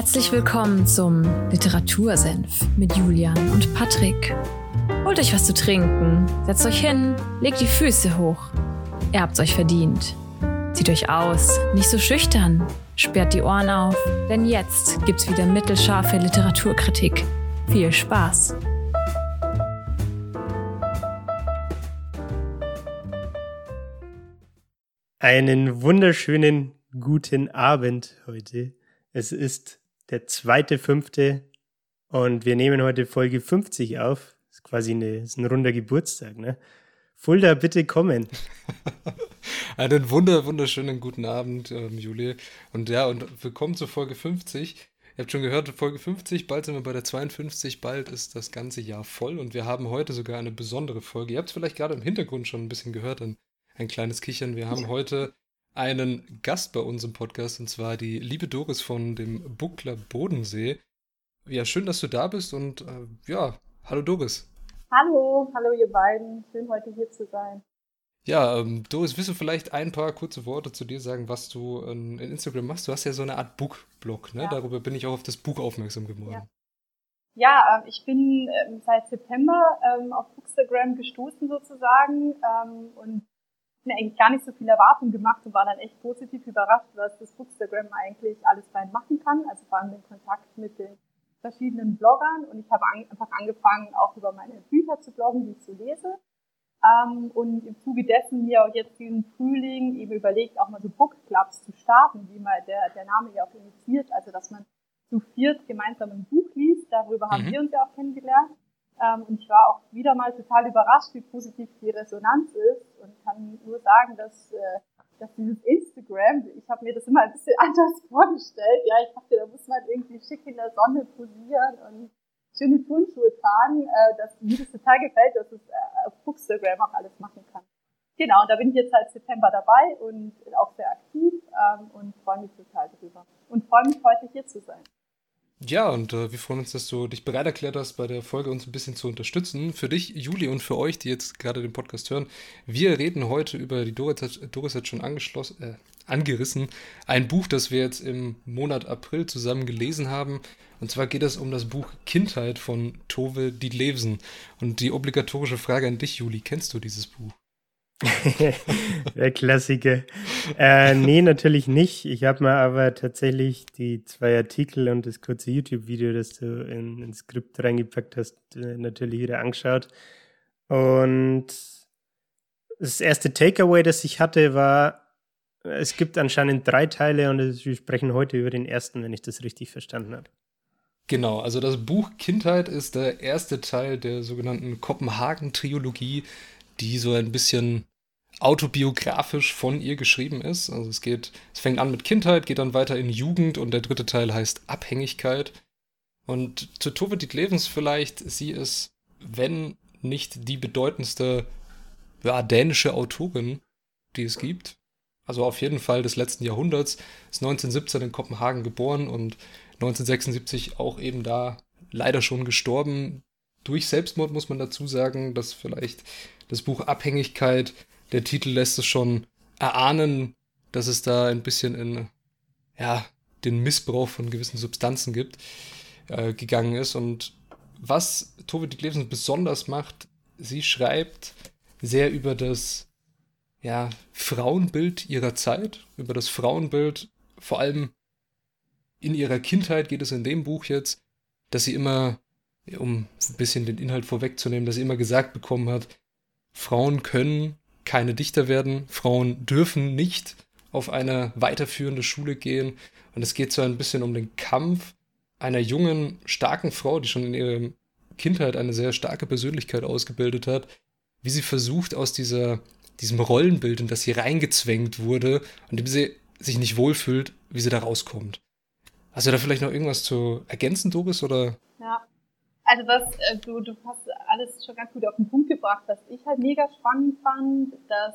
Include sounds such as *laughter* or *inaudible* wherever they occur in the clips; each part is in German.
Herzlich willkommen zum Literatursenf mit Julian und Patrick. Holt euch was zu trinken, setzt euch hin, legt die Füße hoch. Ihr habt's euch verdient. Zieht euch aus, nicht so schüchtern, sperrt die Ohren auf, denn jetzt gibt's wieder mittelscharfe Literaturkritik. Viel Spaß! Einen wunderschönen guten Abend heute. Es ist der zweite fünfte und wir nehmen heute Folge 50 auf. Das ist quasi eine, ist ein runder Geburtstag, ne? Fulda, bitte kommen. *laughs* Einen wunder, wunderschönen guten Abend, ähm, Juli. Und ja, und willkommen zur Folge 50. Ihr habt schon gehört, Folge 50, bald sind wir bei der 52, bald ist das ganze Jahr voll und wir haben heute sogar eine besondere Folge. Ihr habt es vielleicht gerade im Hintergrund schon ein bisschen gehört, ein, ein kleines Kichern. Wir haben heute einen Gast bei uns im Podcast und zwar die liebe Doris von dem Buckler Bodensee. Ja, schön, dass du da bist und äh, ja, hallo Doris. Hallo, hallo ihr beiden. Schön heute hier zu sein. Ja, ähm, Doris, willst du vielleicht ein paar kurze Worte zu dir sagen, was du in, in Instagram machst? Du hast ja so eine Art Bookblog, ne? Ja. Darüber bin ich auch auf das Buch aufmerksam geworden. Ja. Ja, äh, ich bin äh, seit September ähm, auf Bookstagram gestoßen sozusagen ähm, und mir eigentlich gar nicht so viel Erwartung gemacht und war dann echt positiv überrascht, was das Bookstagram eigentlich alles fein machen kann. Also vor allem den Kontakt mit den verschiedenen Bloggern und ich habe an, einfach angefangen, auch über meine Bücher zu bloggen, die ich so lese. Ähm, und im Zuge dessen mir auch jetzt diesen Frühling eben überlegt, auch mal so Bookclubs zu starten, wie mal der, der Name ja auch initiiert, also dass man zu viert gemeinsam ein Buch liest. Darüber haben mhm. wir uns ja auch kennengelernt. Ähm, und ich war auch wieder mal total überrascht, wie positiv die Resonanz ist und kann nur sagen, dass, äh, dass dieses Instagram, ich habe mir das immer ein bisschen *laughs* anders vorgestellt. Ja, ich dachte, da muss man irgendwie schick in der Sonne posieren und schöne Turnschuhe tragen, äh, dass mir das total gefällt, dass es äh, auf Bookstagram auch alles machen kann. Genau, und da bin ich jetzt seit September dabei und auch sehr aktiv ähm, und freue mich total drüber. Und freue mich, heute hier zu sein. Ja, und äh, wir freuen uns, dass du dich bereit erklärt hast, bei der Folge uns ein bisschen zu unterstützen. Für dich, Juli, und für euch, die jetzt gerade den Podcast hören. Wir reden heute über die Doris hat, Doris hat schon angeschlossen, äh, angerissen. Ein Buch, das wir jetzt im Monat April zusammen gelesen haben. Und zwar geht es um das Buch Kindheit von Tove Dietlevsen. Und die obligatorische Frage an dich, Juli, kennst du dieses Buch? *laughs* Der Klassiker. Äh, nee, natürlich nicht. Ich habe mir aber tatsächlich die zwei Artikel und das kurze YouTube-Video, das du in, ins Skript reingepackt hast, äh, natürlich wieder angeschaut. Und das erste Takeaway, das ich hatte, war, es gibt anscheinend drei Teile und wir sprechen heute über den ersten, wenn ich das richtig verstanden habe. Genau, also das Buch Kindheit ist der erste Teil der sogenannten Kopenhagen-Triologie, die so ein bisschen autobiografisch von ihr geschrieben ist. Also es geht, es fängt an mit Kindheit, geht dann weiter in Jugend und der dritte Teil heißt Abhängigkeit. Und zu Tove Dietlevens vielleicht, sie ist, wenn nicht die bedeutendste ja, dänische Autorin, die es gibt. Also auf jeden Fall des letzten Jahrhunderts, ist 1917 in Kopenhagen geboren und 1976 auch eben da leider schon gestorben. Durch Selbstmord muss man dazu sagen, dass vielleicht das Buch Abhängigkeit der Titel lässt es schon erahnen, dass es da ein bisschen in ja, den Missbrauch von gewissen Substanzen gibt, äh, gegangen ist. Und was Tove Ditlevsen besonders macht, sie schreibt sehr über das ja, Frauenbild ihrer Zeit, über das Frauenbild, vor allem in ihrer Kindheit geht es in dem Buch jetzt, dass sie immer, um ein bisschen den Inhalt vorwegzunehmen, dass sie immer gesagt bekommen hat, Frauen können keine Dichter werden, Frauen dürfen nicht auf eine weiterführende Schule gehen. Und es geht so ein bisschen um den Kampf einer jungen, starken Frau, die schon in ihrer Kindheit eine sehr starke Persönlichkeit ausgebildet hat, wie sie versucht, aus dieser, diesem Rollenbild, in das sie reingezwängt wurde und dem sie sich nicht wohlfühlt, wie sie da rauskommt. Hast du da vielleicht noch irgendwas zu ergänzen, Doris, oder? Ja, also was, äh, du, du hast alles schon ganz gut auf den Punkt gebracht. Was ich halt mega spannend fand, dass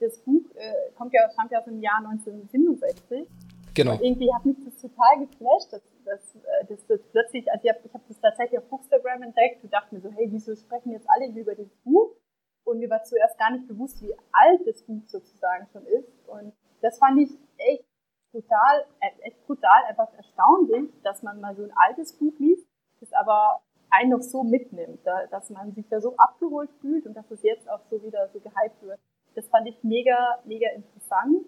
das Buch äh, kommt ja, stammt ja aus dem Jahr 1967. Genau. Und irgendwie hat mich das total geflasht, dass, dass, äh, dass das plötzlich, also ich habe ich hab das tatsächlich auf Bookstagram entdeckt und dachte mir so, hey, wieso sprechen jetzt alle über das Buch? Und mir war zuerst gar nicht bewusst, wie alt das Buch sozusagen schon ist. Und das fand ich echt brutal, äh, echt brutal, einfach erstaunlich, dass man mal so ein altes Buch liest, das aber einen noch so mitnimmt, dass man sich da so abgeholt fühlt und dass es jetzt auch so wieder so gehypt wird. Das fand ich mega, mega interessant.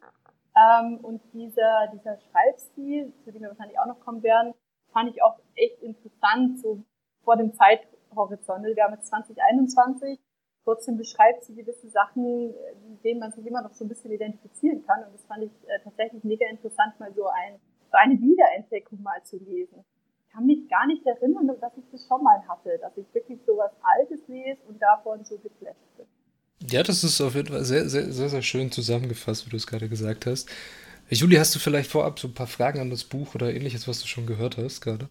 Ähm, und dieser, dieser Schreibstil, zu dem wir wahrscheinlich auch noch kommen werden, fand ich auch echt interessant, so vor dem Zeithorizont. Wir haben jetzt 2021, trotzdem beschreibt sie gewisse Sachen, mit denen man sich immer noch so ein bisschen identifizieren kann. Und das fand ich äh, tatsächlich mega interessant, mal so, ein, so eine Wiederentdeckung mal zu lesen. Ich kann mich gar nicht erinnern, dass ich das schon mal hatte, dass ich wirklich so was Altes lese und davon so geflasht bin. Ja, das ist auf jeden Fall sehr, sehr, sehr, sehr schön zusammengefasst, wie du es gerade gesagt hast. Juli, hast du vielleicht vorab so ein paar Fragen an das Buch oder ähnliches, was du schon gehört hast gerade?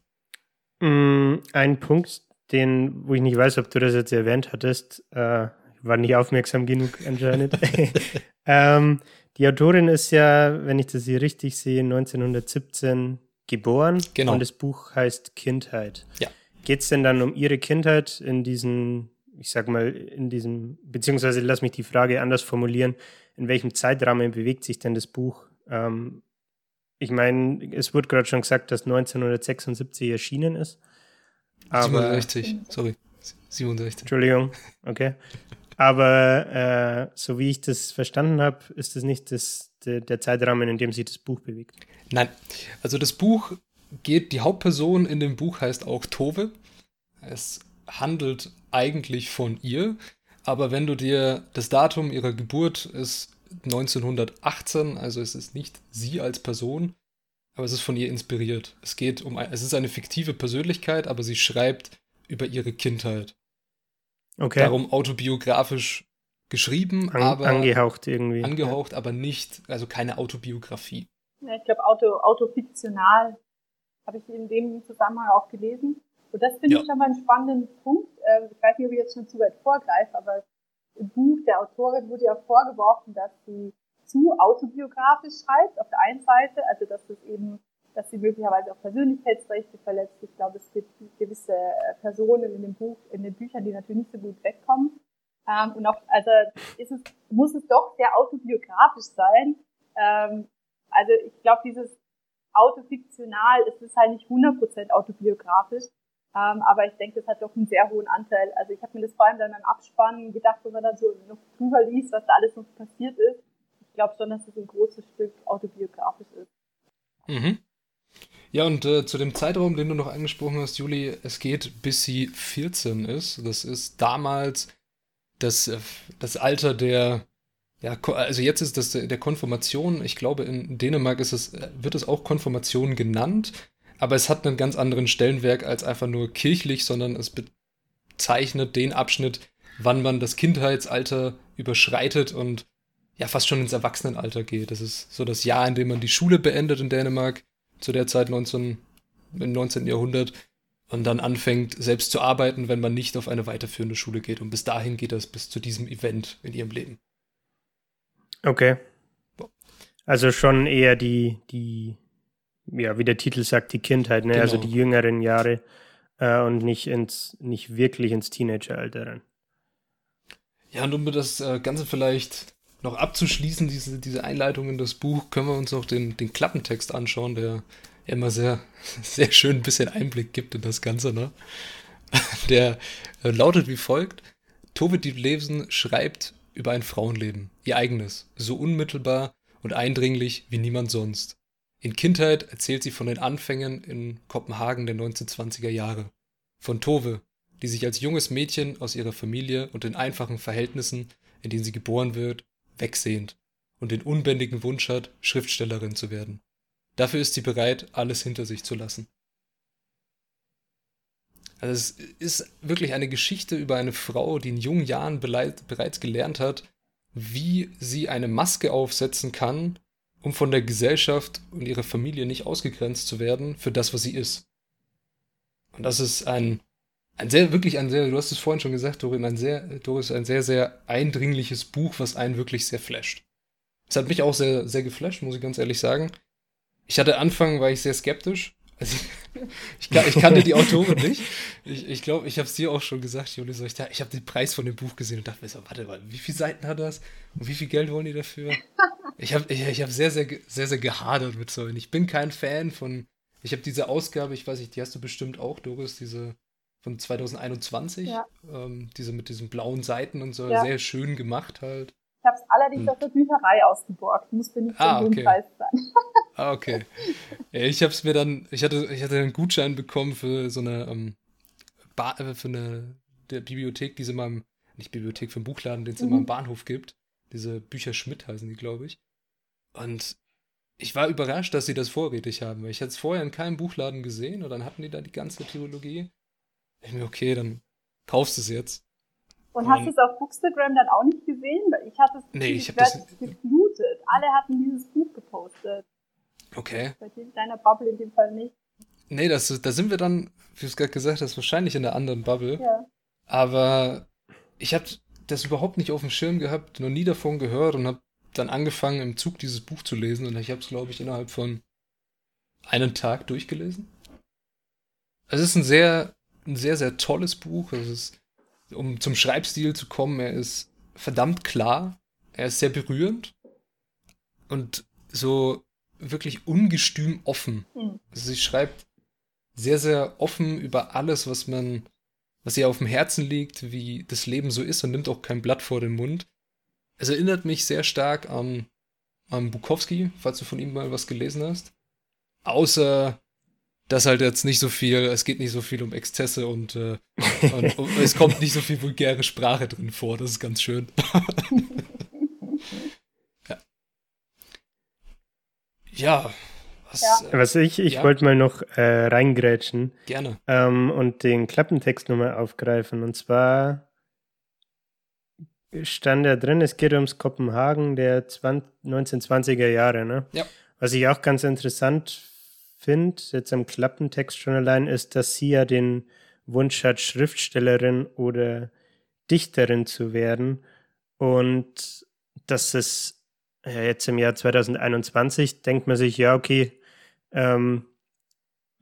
Mm, ein Punkt, den, wo ich nicht weiß, ob du das jetzt erwähnt hattest, äh, war nicht aufmerksam genug anscheinend. *laughs* *laughs* ähm, die Autorin ist ja, wenn ich das hier richtig sehe, 1917 geboren. Genau. Und das Buch heißt Kindheit. Ja. Geht es denn dann um ihre Kindheit in diesen ich sag mal, in diesem, beziehungsweise lass mich die Frage anders formulieren, in welchem Zeitrahmen bewegt sich denn das Buch? Ähm, ich meine, es wurde gerade schon gesagt, dass 1976 erschienen ist. Aber, 67, sorry, 67. Entschuldigung, okay. Aber äh, so wie ich das verstanden habe, ist das nicht das, der, der Zeitrahmen, in dem sich das Buch bewegt. Nein, also das Buch geht, die Hauptperson in dem Buch heißt auch Tove. Es handelt eigentlich von ihr, aber wenn du dir das Datum ihrer Geburt ist 1918, also es ist nicht sie als Person, aber es ist von ihr inspiriert. Es geht um, es ist eine fiktive Persönlichkeit, aber sie schreibt über ihre Kindheit. Okay. Darum autobiografisch geschrieben, An, aber angehaucht irgendwie. Angehaucht, ja. aber nicht, also keine Autobiografie. Ja, ich glaube, Auto, autofiktional habe ich in dem Zusammenhang auch gelesen. Und das finde ja. ich schon mal einen spannenden Punkt. Ähm, ich weiß nicht, ob ich jetzt schon zu weit vorgreife, aber im Buch der Autorin wurde ja vorgeworfen, dass sie zu autobiografisch schreibt, auf der einen Seite, also dass es eben, dass sie möglicherweise auch Persönlichkeitsrechte verletzt. Ich glaube, es gibt gewisse äh, Personen in dem Buch, in den Büchern, die natürlich nicht so gut wegkommen. Ähm, und auch, also ist es, muss es doch sehr autobiografisch sein. Ähm, also ich glaube, dieses autofiktional, es ist halt nicht 100% autobiografisch. Ähm, aber ich denke, das hat doch einen sehr hohen Anteil. Also ich habe mir das vor allem dann beim Abspannen gedacht, wenn man dann so noch drüber liest, was da alles noch passiert ist. Ich glaube schon, dass es ein großes Stück autobiografisch ist. Mhm. Ja, und äh, zu dem Zeitraum, den du noch angesprochen hast, Juli, es geht bis sie 14 ist. Das ist damals das, äh, das Alter der, ja, also jetzt ist das der Konfirmation. Ich glaube, in Dänemark ist es, äh, wird es auch Konfirmation genannt aber es hat einen ganz anderen Stellenwerk als einfach nur kirchlich, sondern es bezeichnet den Abschnitt, wann man das Kindheitsalter überschreitet und ja fast schon ins Erwachsenenalter geht. Das ist so das Jahr, in dem man die Schule beendet in Dänemark, zu der Zeit 19, im 19. Jahrhundert, und dann anfängt, selbst zu arbeiten, wenn man nicht auf eine weiterführende Schule geht. Und bis dahin geht das bis zu diesem Event in ihrem Leben. Okay. Also schon eher die, die ja, wie der Titel sagt, die Kindheit, ne? Also genau. also die jüngeren Jahre äh, und nicht ins, nicht wirklich ins Teenageralter rein. Ja, und um das äh, Ganze vielleicht noch abzuschließen, diese, diese Einleitung in das Buch, können wir uns auch den, den Klappentext anschauen, der immer sehr, *laughs* sehr schön ein bisschen Einblick gibt in das Ganze, ne? *laughs* Der lautet wie folgt: Tove Ditlevsen schreibt über ein Frauenleben, ihr eigenes, so unmittelbar und eindringlich wie niemand sonst. In Kindheit erzählt sie von den Anfängen in Kopenhagen der 1920er Jahre. Von Tove, die sich als junges Mädchen aus ihrer Familie und den einfachen Verhältnissen, in denen sie geboren wird, wegsehnt und den unbändigen Wunsch hat, Schriftstellerin zu werden. Dafür ist sie bereit, alles hinter sich zu lassen. Also es ist wirklich eine Geschichte über eine Frau, die in jungen Jahren bereits gelernt hat, wie sie eine Maske aufsetzen kann, um von der Gesellschaft und ihrer Familie nicht ausgegrenzt zu werden für das, was sie ist. Und das ist ein, ein sehr, wirklich ein sehr, du hast es vorhin schon gesagt, Dorin, ein sehr, Doris, ein sehr, sehr eindringliches Buch, was einen wirklich sehr flasht. Es hat mich auch sehr, sehr geflasht, muss ich ganz ehrlich sagen. Ich hatte Anfang, war ich sehr skeptisch. Also ich, *laughs* ich, ich kannte die Autorin nicht. Ich, ich glaube, ich habe es dir auch schon gesagt, Juli, so, ich, ich habe den Preis von dem Buch gesehen und dachte mir so, warte mal, wie viele Seiten hat das? Und wie viel Geld wollen die dafür? ich habe ich, ich hab sehr, sehr, sehr, sehr gehadert mit solchen. Ich bin kein Fan von. Ich habe diese Ausgabe, ich weiß nicht, die hast du bestimmt auch, Doris, diese von 2021. Ja. Ähm, diese mit diesen blauen Seiten und so, ja. sehr schön gemacht halt. Ich habe es allerdings hm. aus der Bücherei ausgeborgt. Musste nicht ah, okay. Preis sein. ah, okay. Ich habe es mir dann, ich hatte, ich hatte einen Gutschein bekommen für so eine, ähm, äh, für eine der Bibliothek, die es immer im, nicht Bibliothek, für einen Buchladen, den es mhm. immer im Bahnhof gibt. Diese Bücher Schmidt heißen die, glaube ich. Und ich war überrascht, dass sie das vorrätig haben, weil ich hatte es vorher in keinem Buchladen gesehen und dann hatten die da die ganze Trilogie. Ich mir, okay, dann kaufst du es jetzt. Und hast du es auf Bookstagram dann auch nicht gesehen? Ich hatte es nee, ich hab das geflutet. Alle hatten dieses Buch gepostet. Okay. Bei deiner Bubble in dem Fall nicht. Nee, das, da sind wir dann, wie du es gerade gesagt hast, wahrscheinlich in der anderen Bubble. Ja. Aber ich habe das überhaupt nicht auf dem Schirm gehabt, noch nie davon gehört und habe dann angefangen, im Zug dieses Buch zu lesen. Und ich habe es, glaube ich, innerhalb von einem Tag durchgelesen. Es ist ein sehr, ein sehr, sehr tolles Buch. Es ist um zum Schreibstil zu kommen, er ist verdammt klar, er ist sehr berührend und so wirklich ungestüm offen. Mhm. Also sie schreibt sehr, sehr offen über alles, was man, was ihr auf dem Herzen liegt, wie das Leben so ist und nimmt auch kein Blatt vor den Mund. Es erinnert mich sehr stark an, an Bukowski, falls du von ihm mal was gelesen hast. Außer dass halt jetzt nicht so viel, es geht nicht so viel um Exzesse und, äh, und, *laughs* und es kommt nicht so viel vulgäre Sprache drin vor. Das ist ganz schön. *laughs* ja. ja. Was, ja. Äh, was ich, ich ja? wollte mal noch äh, reingrätschen. Gerne. Ähm, und den Klappentext nochmal aufgreifen. Und zwar stand da drin, es geht ums Kopenhagen der 20, 1920er Jahre, ne? Ja. Was ich auch ganz interessant finde, jetzt am Klappentext schon allein, ist, dass sie ja den Wunsch hat, Schriftstellerin oder Dichterin zu werden. Und dass es ja, jetzt im Jahr 2021 denkt man sich, ja, okay, ähm,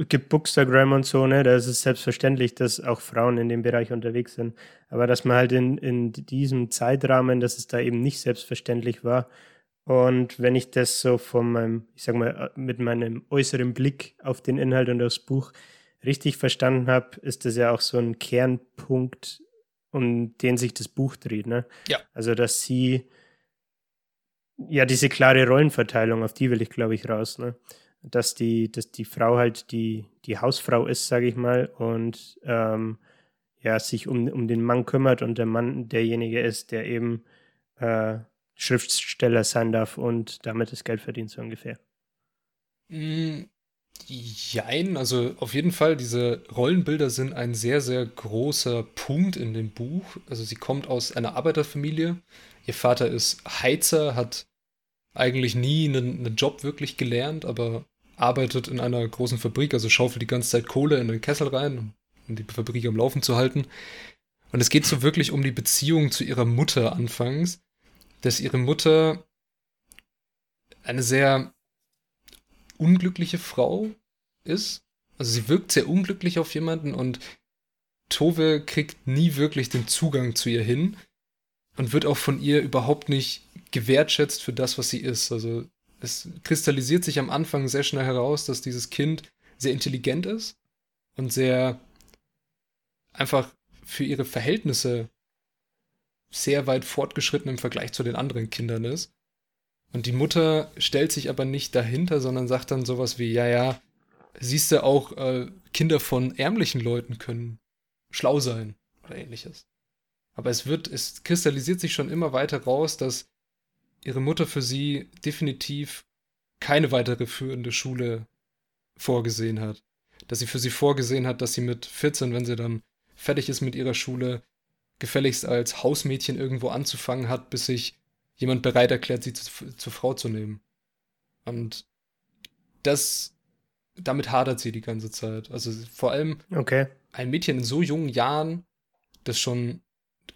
gibt Bookstagram und so, ne? Da ist es selbstverständlich, dass auch Frauen in dem Bereich unterwegs sind. Aber dass man halt in, in diesem Zeitrahmen, dass es da eben nicht selbstverständlich war, und wenn ich das so von meinem, ich sag mal, mit meinem äußeren Blick auf den Inhalt und das Buch richtig verstanden habe, ist das ja auch so ein Kernpunkt, um den sich das Buch dreht. Ne? Ja. Also, dass sie, ja, diese klare Rollenverteilung, auf die will ich, glaube ich, raus. Ne? Dass die, dass die Frau halt die, die Hausfrau ist, sage ich mal, und ähm, ja, sich um, um den Mann kümmert und der Mann derjenige ist, der eben äh, Schriftsteller sein darf und damit das Geld verdient, so ungefähr. Mm, jein, also auf jeden Fall, diese Rollenbilder sind ein sehr, sehr großer Punkt in dem Buch. Also sie kommt aus einer Arbeiterfamilie. Ihr Vater ist Heizer, hat eigentlich nie einen, einen Job wirklich gelernt, aber arbeitet in einer großen Fabrik, also schaufelt die ganze Zeit Kohle in den Kessel rein, um die Fabrik am Laufen zu halten. Und es geht so wirklich um die Beziehung zu ihrer Mutter anfangs, dass ihre Mutter eine sehr unglückliche Frau ist. Also sie wirkt sehr unglücklich auf jemanden und Tove kriegt nie wirklich den Zugang zu ihr hin und wird auch von ihr überhaupt nicht gewertschätzt für das, was sie ist. Also es kristallisiert sich am Anfang sehr schnell heraus, dass dieses Kind sehr intelligent ist und sehr einfach für ihre Verhältnisse sehr weit fortgeschritten im Vergleich zu den anderen Kindern ist. Und die Mutter stellt sich aber nicht dahinter, sondern sagt dann sowas wie, ja, ja, siehst du auch, äh, Kinder von ärmlichen Leuten können schlau sein oder ähnliches. Aber es wird, es kristallisiert sich schon immer weiter raus, dass ihre Mutter für sie definitiv keine weitere führende Schule vorgesehen hat. Dass sie für sie vorgesehen hat, dass sie mit 14, wenn sie dann fertig ist mit ihrer Schule, gefälligst als Hausmädchen irgendwo anzufangen hat, bis sich jemand bereit erklärt, sie zu, zur Frau zu nehmen. Und das, damit hadert sie die ganze Zeit. Also vor allem okay. ein Mädchen in so jungen Jahren, das schon,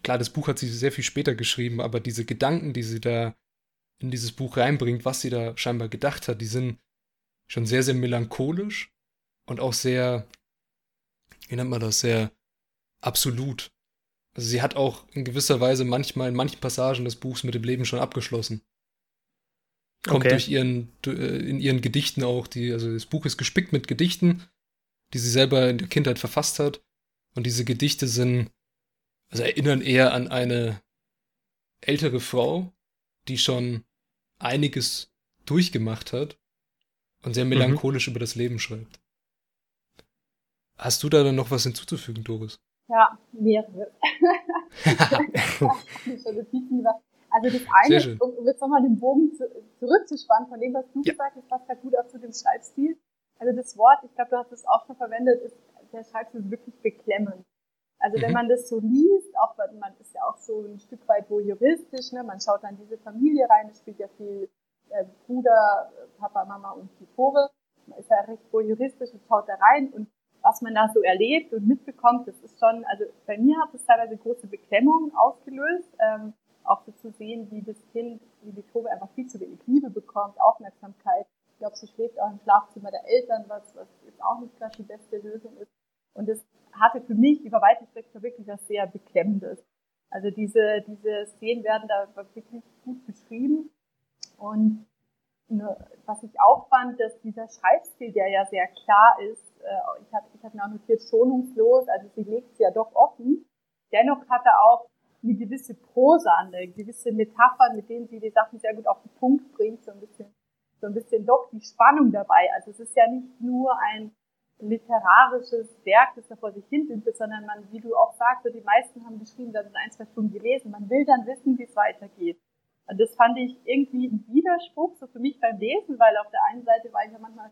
klar, das Buch hat sie sehr viel später geschrieben, aber diese Gedanken, die sie da in dieses Buch reinbringt, was sie da scheinbar gedacht hat, die sind schon sehr, sehr melancholisch und auch sehr, wie nennt man das, sehr absolut. Also sie hat auch in gewisser Weise manchmal in manchen Passagen des Buchs mit dem Leben schon abgeschlossen. kommt okay. durch ihren, äh, in ihren Gedichten auch, die, also das Buch ist gespickt mit Gedichten, die sie selber in der Kindheit verfasst hat. Und diese Gedichte sind, also erinnern eher an eine ältere Frau, die schon einiges durchgemacht hat und sehr mhm. melancholisch mhm. über das Leben schreibt. Hast du da dann noch was hinzuzufügen, Doris? Ja, mehrere. *laughs* also das eine, um jetzt nochmal den Bogen zu, zurückzuspannen von dem, was du ja. gesagt hast, passt halt gut auch zu dem Schreibstil. Also das Wort, ich glaube, du hast es auch schon verwendet, ist, der Schreibstil ist wirklich beklemmend. Also mhm. wenn man das so liest, auch man ist ja auch so ein Stück weit wohl juristisch, ne? man schaut dann diese Familie rein, es spielt ja viel äh, Bruder, Papa, Mama und die Tore. Man ist ja recht wohl juristisch und schaut da rein und was man da so erlebt und mitbekommt, das ist schon, also bei mir hat es teilweise große Beklemmung ausgelöst, ähm, auch so zu sehen, wie das Kind, wie die Tobe einfach viel zu wenig Liebe bekommt, Aufmerksamkeit. Ich glaube, sie schläft auch im Schlafzimmer der Eltern, was, was jetzt auch nicht gerade die beste Lösung ist. Und das hatte für mich über weite Strecken wirklich was sehr Beklemmendes. Also diese, diese Szenen werden da wirklich gut beschrieben. Und ne, was ich auch fand, dass dieser Schreibstil, der ja sehr klar ist, äh, ich habe ich hab mir auch notiert, schonungslos, also sie legt es ja doch offen. Dennoch hat er auch eine gewisse Prosa, eine gewisse Metaphern, mit denen sie die Sachen sehr gut auf den Punkt bringt, so ein bisschen, so ein bisschen doch die Spannung dabei. Also es ist ja nicht nur ein literarisches Werk, das da vor sich hin sind, sondern man, wie du auch sagst, so die meisten haben geschrieben, da sind ein, zwei Stunden gelesen. Man will dann wissen, wie es weitergeht. Und das fand ich irgendwie ein Widerspruch, so für mich beim Lesen, weil auf der einen Seite war ich ja manchmal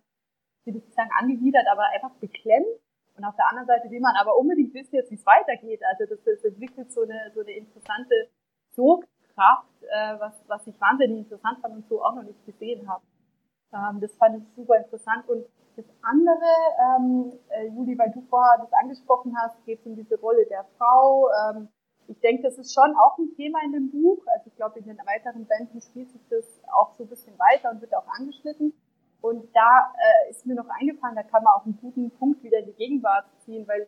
will nicht sagen angewidert, aber einfach beklemmt. Und auf der anderen Seite will man aber unbedingt wissen jetzt, wie es weitergeht. Also das, das entwickelt so eine, so eine interessante Sogkraft, äh, was, was ich wahnsinnig interessant fand und so auch noch nicht gesehen habe. Ähm, das fand ich super interessant. Und das andere, ähm, äh, Juli, weil du vorher das angesprochen hast, geht es um diese Rolle der Frau. Ähm, ich denke, das ist schon auch ein Thema in dem Buch. Also ich glaube, in den weiteren Bänden spielt sich das auch so ein bisschen weiter und wird auch angeschnitten. Und da äh, ist mir noch eingefallen, da kann man auch einen guten Punkt wieder in die Gegenwart ziehen, weil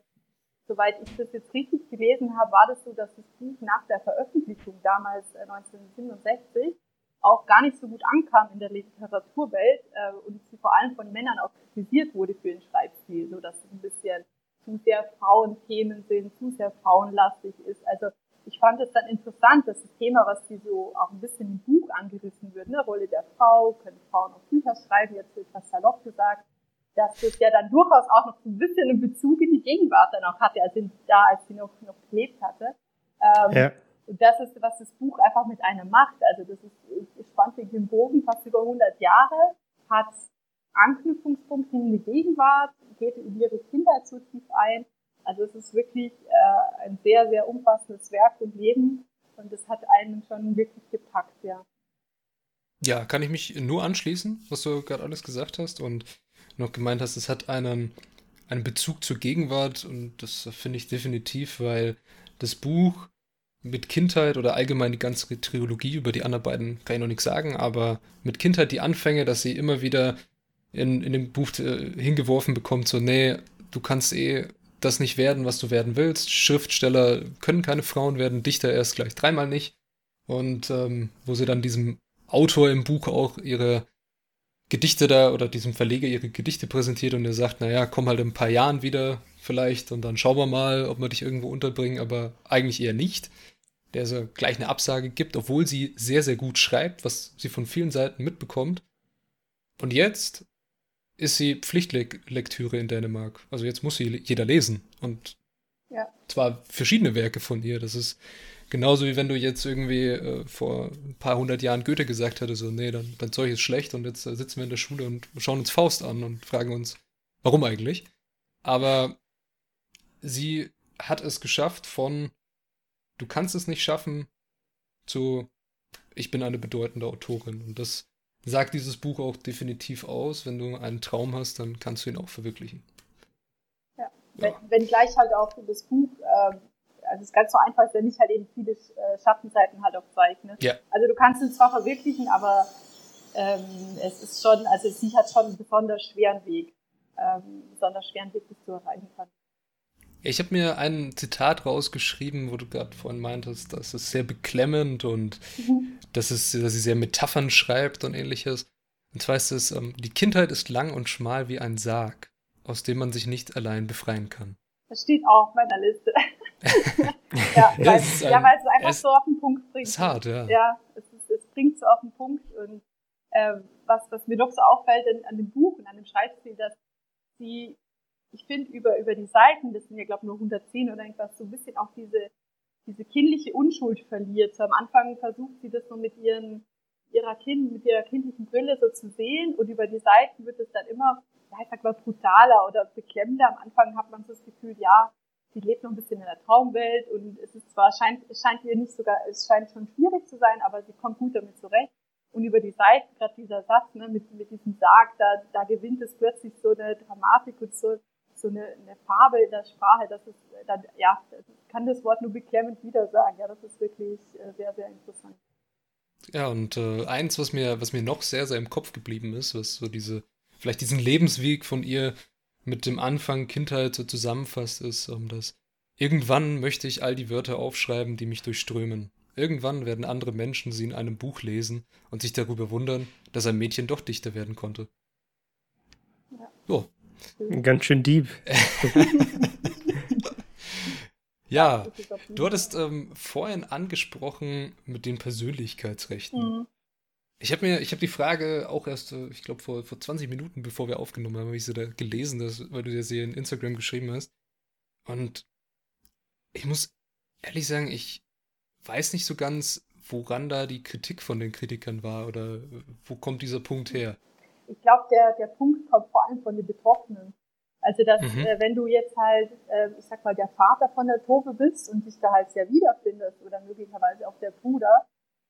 soweit ich das jetzt richtig gelesen habe, war das so, dass das Buch nach der Veröffentlichung damals äh, 1967 auch gar nicht so gut ankam in der Literaturwelt äh, und sie vor allem von Männern auch kritisiert wurde für den Schreibstil, so dass es ein bisschen zu sehr Frauenthemen sind, zu sehr frauenlastig ist. Also ich fand es dann interessant, dass das Thema, was sie so auch ein bisschen im Buch angerissen wird, ne, Rolle der Frau, können Frauen auch Bücher schreiben, jetzt wird fast salopp gesagt, dass das ja dann durchaus auch noch so ein bisschen einen Bezug in die Gegenwart dann auch hatte, also da, als sie noch, noch gelebt hatte. Ähm, ja. Und das ist, was das Buch einfach mit einem macht. Also das ist, spannend wegen dem Bogen, fast über 100 Jahre, hat Anknüpfungspunkte in die Gegenwart, geht in ihre Kindheit so tief ein also es ist wirklich äh, ein sehr, sehr umfassendes Werk und Leben und es hat einen schon wirklich gepackt, ja. Ja, kann ich mich nur anschließen, was du gerade alles gesagt hast und noch gemeint hast, es hat einen, einen Bezug zur Gegenwart und das finde ich definitiv, weil das Buch mit Kindheit oder allgemein die ganze Trilogie, über die anderen beiden kann ich noch nichts sagen, aber mit Kindheit die Anfänge, dass sie immer wieder in, in dem Buch äh, hingeworfen bekommt, so, nee, du kannst eh das nicht werden, was du werden willst. Schriftsteller können keine Frauen werden, Dichter erst gleich dreimal nicht. Und ähm, wo sie dann diesem Autor im Buch auch ihre Gedichte da oder diesem Verleger ihre Gedichte präsentiert und er sagt, naja, komm halt in ein paar Jahren wieder vielleicht und dann schauen wir mal, ob wir dich irgendwo unterbringen, aber eigentlich eher nicht. Der so gleich eine Absage gibt, obwohl sie sehr, sehr gut schreibt, was sie von vielen Seiten mitbekommt. Und jetzt ist sie Pflichtlektüre in Dänemark. Also jetzt muss sie jeder lesen. Und ja. zwar verschiedene Werke von ihr. Das ist genauso wie wenn du jetzt irgendwie äh, vor ein paar hundert Jahren Goethe gesagt hättest, so, nee, dann, dein Zeug ist schlecht und jetzt äh, sitzen wir in der Schule und schauen uns Faust an und fragen uns, warum eigentlich? Aber sie hat es geschafft von du kannst es nicht schaffen zu ich bin eine bedeutende Autorin. Und das sagt dieses Buch auch definitiv aus. Wenn du einen Traum hast, dann kannst du ihn auch verwirklichen. Ja, wenn, ja. wenn gleich halt auch das Buch, äh, also es ganz so einfach ist, wenn nicht halt eben viele äh, Schattenseiten halt aufzeichnet. Ja. Also du kannst es zwar verwirklichen, aber ähm, es ist schon, also sie hat schon einen besonders schweren Weg, ähm, besonders schweren Weg, bis du erreichen kannst. Ich habe mir ein Zitat rausgeschrieben, wo du gerade vorhin meintest, das ist sehr beklemmend und mhm. dass, es, dass sie sehr Metaphern schreibt und ähnliches. Und zwar ist es, ähm, die Kindheit ist lang und schmal wie ein Sarg, aus dem man sich nicht allein befreien kann. Das steht auch auf meiner Liste. *laughs* ja, weil, es ja, weil es einfach es, so auf den Punkt bringt. Ist hart, ja. Ja, es, es bringt so auf den Punkt. Und äh, was, was mir doch so auffällt an, an dem Buch und an dem Schreibstil, dass sie ich finde, über, über die Seiten, das sind ja, glaube nur 110 oder irgendwas, so ein bisschen auch diese, diese kindliche Unschuld verliert. So am Anfang versucht sie das nur mit ihren, ihrer Kind, mit ihrer kindlichen Brille so zu sehen und über die Seiten wird es dann immer, ja, ich sag mal, brutaler oder beklemmender. Am Anfang hat man so das Gefühl, ja, sie lebt noch ein bisschen in der Traumwelt und es ist zwar, scheint, es scheint ihr nicht sogar, es scheint schon schwierig zu sein, aber sie kommt gut damit zurecht. Und über die Seiten, gerade dieser Satz, ne, mit, mit diesem Sarg, da, da gewinnt es plötzlich so eine Dramatik und so, so eine, eine Farbe in der Sprache, das ist dann, ja, kann das Wort nur beklemmend wieder sagen. Ja, das ist wirklich äh, sehr, sehr interessant. Ja, und äh, eins, was mir, was mir noch sehr, sehr im Kopf geblieben ist, was so diese, vielleicht diesen Lebensweg von ihr mit dem Anfang Kindheit so zusammenfasst, ist, um das irgendwann möchte ich all die Wörter aufschreiben, die mich durchströmen. Irgendwann werden andere Menschen sie in einem Buch lesen und sich darüber wundern, dass ein Mädchen doch Dichter werden konnte. Ja. So, Ganz schön deep. *laughs* ja, du hattest ähm, vorhin angesprochen mit den Persönlichkeitsrechten. Mhm. Ich habe mir, ich habe die Frage auch erst, äh, ich glaube, vor, vor 20 Minuten, bevor wir aufgenommen haben, habe ich sie da gelesen, dass, weil du das hier in Instagram geschrieben hast. Und ich muss ehrlich sagen, ich weiß nicht so ganz, woran da die Kritik von den Kritikern war oder wo kommt dieser Punkt her? Ich glaube, der, der Punkt kommt vor allem von den Betroffenen. Also, dass, mhm. äh, wenn du jetzt halt, äh, ich sag mal, der Vater von der Tove bist und dich da halt sehr wiederfindest oder möglicherweise auch der Bruder,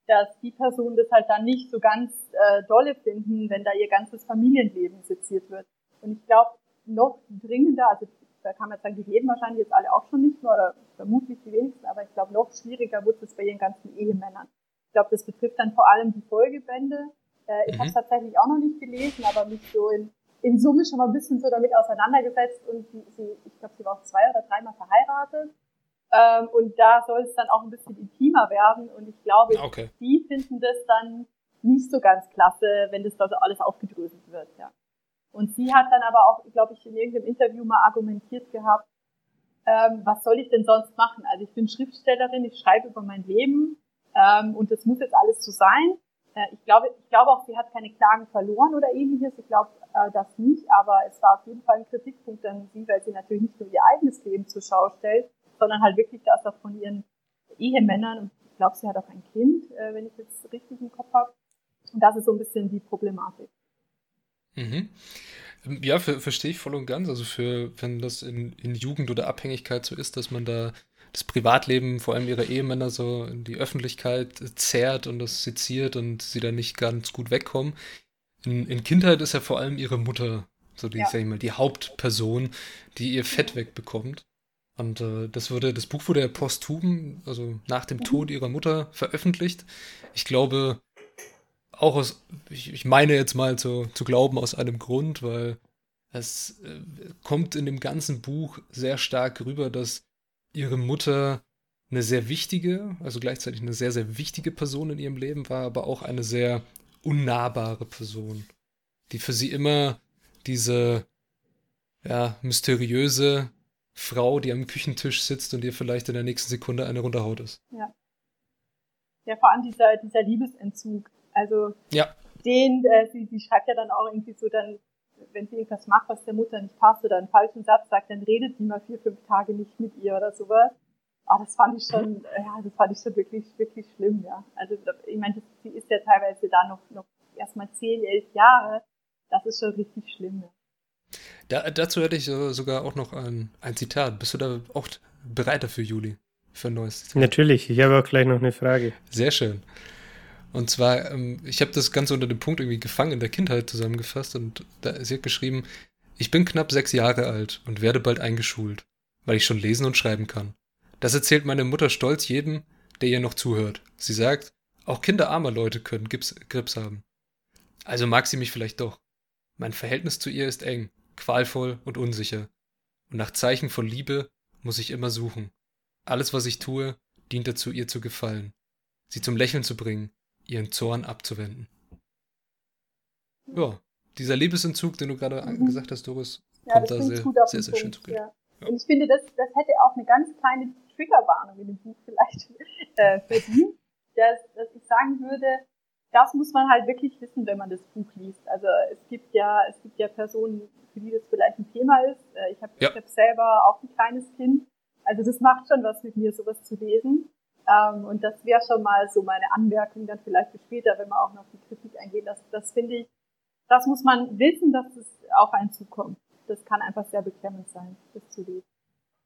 dass die Personen das halt dann nicht so ganz äh, dolle finden, wenn da ihr ganzes Familienleben seziert wird. Und ich glaube, noch dringender, also da kann man sagen, die leben wahrscheinlich jetzt alle auch schon nicht mehr oder vermutlich die wenigsten, aber ich glaube, noch schwieriger wird es bei ihren ganzen Ehemännern. Ich glaube, das betrifft dann vor allem die Folgebände, äh, ich mhm. habe es tatsächlich auch noch nicht gelesen, aber mich so in, in Summe schon mal ein bisschen so damit auseinandergesetzt und sie, sie ich glaube, sie war auch zwei oder dreimal verheiratet. Ähm, und da soll es dann auch ein bisschen intimer werden und ich glaube, okay. die finden das dann nicht so ganz klasse, wenn das da so alles aufgedröselt wird, ja. Und sie hat dann aber auch, glaube ich, in irgendeinem Interview mal argumentiert gehabt, ähm, was soll ich denn sonst machen? Also ich bin Schriftstellerin, ich schreibe über mein Leben ähm, und das muss jetzt alles so sein. Äh, ich glaube, ich glaube auch, sie hat keine Klagen verloren oder ähnliches. Ich glaube äh, das nicht, aber es war auf jeden Fall ein Kritikpunkt an sie, weil sie natürlich nicht nur ihr eigenes Leben zur Schau stellt, sondern halt wirklich das auch von ihren Ehemännern. Und ich glaube, sie hat auch ein Kind, äh, wenn ich jetzt richtig im Kopf habe. Und das ist so ein bisschen die Problematik. Mhm. Ja, für, verstehe ich voll und ganz. Also für, wenn das in, in Jugend oder Abhängigkeit so ist, dass man da das Privatleben, vor allem ihrer Ehemänner, so in die Öffentlichkeit zerrt und das seziert und sie da nicht ganz gut wegkommen. In, in Kindheit ist ja vor allem ihre Mutter, so die, ja. sag ich mal, die Hauptperson, die ihr Fett wegbekommt. Und äh, das wurde, das Buch wurde ja posthum, also nach dem mhm. Tod ihrer Mutter, veröffentlicht. Ich glaube, auch aus, ich, ich meine jetzt mal zu, zu glauben, aus einem Grund, weil es äh, kommt in dem ganzen Buch sehr stark rüber, dass ihre Mutter eine sehr wichtige, also gleichzeitig eine sehr, sehr wichtige Person in ihrem Leben war, aber auch eine sehr unnahbare Person, die für sie immer diese, ja, mysteriöse Frau, die am Küchentisch sitzt und ihr vielleicht in der nächsten Sekunde eine runterhaut ist. Ja. Ja, vor allem dieser, dieser Liebesentzug. Also, ja. den, äh, sie, sie schreibt ja dann auch irgendwie so dann, wenn sie irgendwas macht, was der Mutter nicht passt oder einen falschen Satz sagt, dann redet sie mal vier, fünf Tage nicht mit ihr oder sowas. Aber das fand ich schon, ja, das fand ich schon wirklich, wirklich schlimm, ja. Also, ich meine, sie ist ja teilweise da noch, noch erstmal zehn, elf Jahre. Das ist schon richtig schlimm, ja. Da, dazu hätte ich sogar auch noch ein, ein Zitat. Bist du da auch bereit dafür, Juli? Für ein neues Zitat? Natürlich, ich habe auch gleich noch eine Frage. Sehr schön. Und zwar, ähm, ich habe das Ganze unter dem Punkt irgendwie gefangen in der Kindheit zusammengefasst und da, sie hat geschrieben, ich bin knapp sechs Jahre alt und werde bald eingeschult, weil ich schon lesen und schreiben kann. Das erzählt meine Mutter stolz jedem, der ihr noch zuhört. Sie sagt, auch Kinder armer Leute können Gips, Grips haben. Also mag sie mich vielleicht doch. Mein Verhältnis zu ihr ist eng, qualvoll und unsicher. Und nach Zeichen von Liebe muss ich immer suchen. Alles, was ich tue, dient dazu, ihr zu gefallen, sie zum Lächeln zu bringen, ihren Zorn abzuwenden. Ja, dieser Liebesentzug, den du gerade mhm. gesagt hast, Doris, ja, kommt da sehr, sehr, sehr, schön zu ja. ja. Und ich finde, das, das hätte auch eine ganz kleine Triggerwarnung in dem Buch vielleicht *laughs* äh, verdient, dass, dass ich sagen würde, das muss man halt wirklich wissen, wenn man das Buch liest. Also es gibt ja, es gibt ja Personen, für die das vielleicht ein Thema ist. Äh, ich habe ja. hab selber auch ein kleines Kind. Also das macht schon was mit mir, sowas zu lesen. Ähm, und das wäre schon mal so meine Anmerkung dann vielleicht für später, wenn wir auch noch die Kritik eingehen. Das, das finde ich, das muss man wissen, dass es auf einen zukommt. Das kann einfach sehr beklemmend sein, das zu lesen.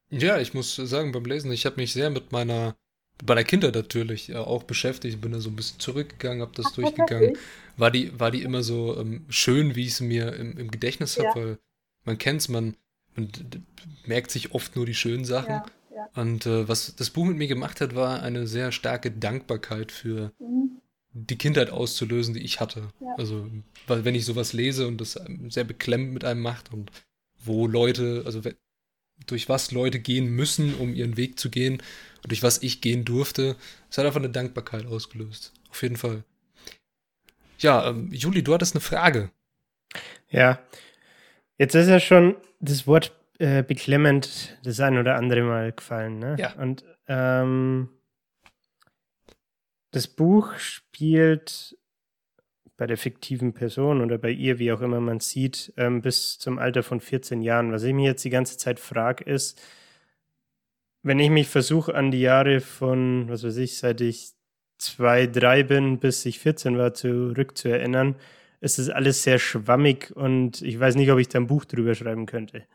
Ja, ich muss sagen, beim Lesen, ich habe mich sehr mit meiner bei der Kindheit natürlich äh, auch beschäftigt, bin da so ein bisschen zurückgegangen, habe das Ach, durchgegangen. War die, war die immer so ähm, schön, wie ich es mir im, im Gedächtnis habe, ja. weil man kennt es, man, man merkt sich oft nur die schönen Sachen. Ja, ja. Und äh, was das Buch mit mir gemacht hat, war eine sehr starke Dankbarkeit für mhm. die Kindheit auszulösen, die ich hatte. Also, weil wenn ich sowas lese und das sehr beklemmend mit einem macht und wo Leute, also durch was Leute gehen müssen, um ihren Weg zu gehen und durch was ich gehen durfte. Es hat einfach eine Dankbarkeit ausgelöst. Auf jeden Fall. Ja, ähm, Juli, du hattest eine Frage. Ja. Jetzt ist ja schon das Wort äh, beklemmend das ein oder andere Mal gefallen. Ne? Ja. Und ähm, das Buch spielt bei der fiktiven Person oder bei ihr, wie auch immer man sieht, ähm, bis zum Alter von 14 Jahren. Was ich mir jetzt die ganze Zeit frage, ist, wenn ich mich versuche, an die Jahre von, was weiß ich, seit ich zwei, drei bin, bis ich 14 war, zurückzuerinnern, ist das alles sehr schwammig und ich weiß nicht, ob ich da ein Buch drüber schreiben könnte.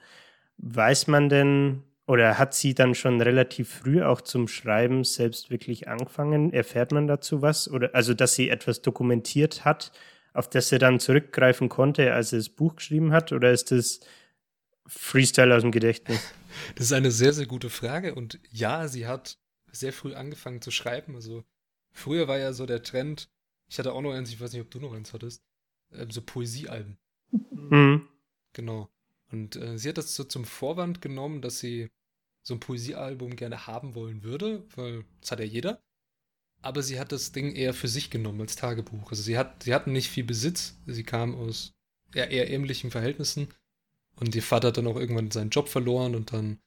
Weiß man denn, oder hat sie dann schon relativ früh auch zum Schreiben selbst wirklich angefangen? Erfährt man dazu was? Oder also, dass sie etwas dokumentiert hat, auf das sie dann zurückgreifen konnte, als sie das Buch geschrieben hat? Oder ist das Freestyle aus dem Gedächtnis? *laughs* Das ist eine sehr, sehr gute Frage. Und ja, sie hat sehr früh angefangen zu schreiben. Also früher war ja so der Trend, ich hatte auch noch eins, ich weiß nicht, ob du noch eins hattest, äh, so Poesiealben. Mhm. Genau. Und äh, sie hat das so zum Vorwand genommen, dass sie so ein Poesiealbum gerne haben wollen würde, weil das hat ja jeder. Aber sie hat das Ding eher für sich genommen als Tagebuch. Also sie hat, sie hatten nicht viel Besitz. Sie kam aus eher, eher ähnlichen Verhältnissen. Und ihr Vater hat dann auch irgendwann seinen Job verloren und dann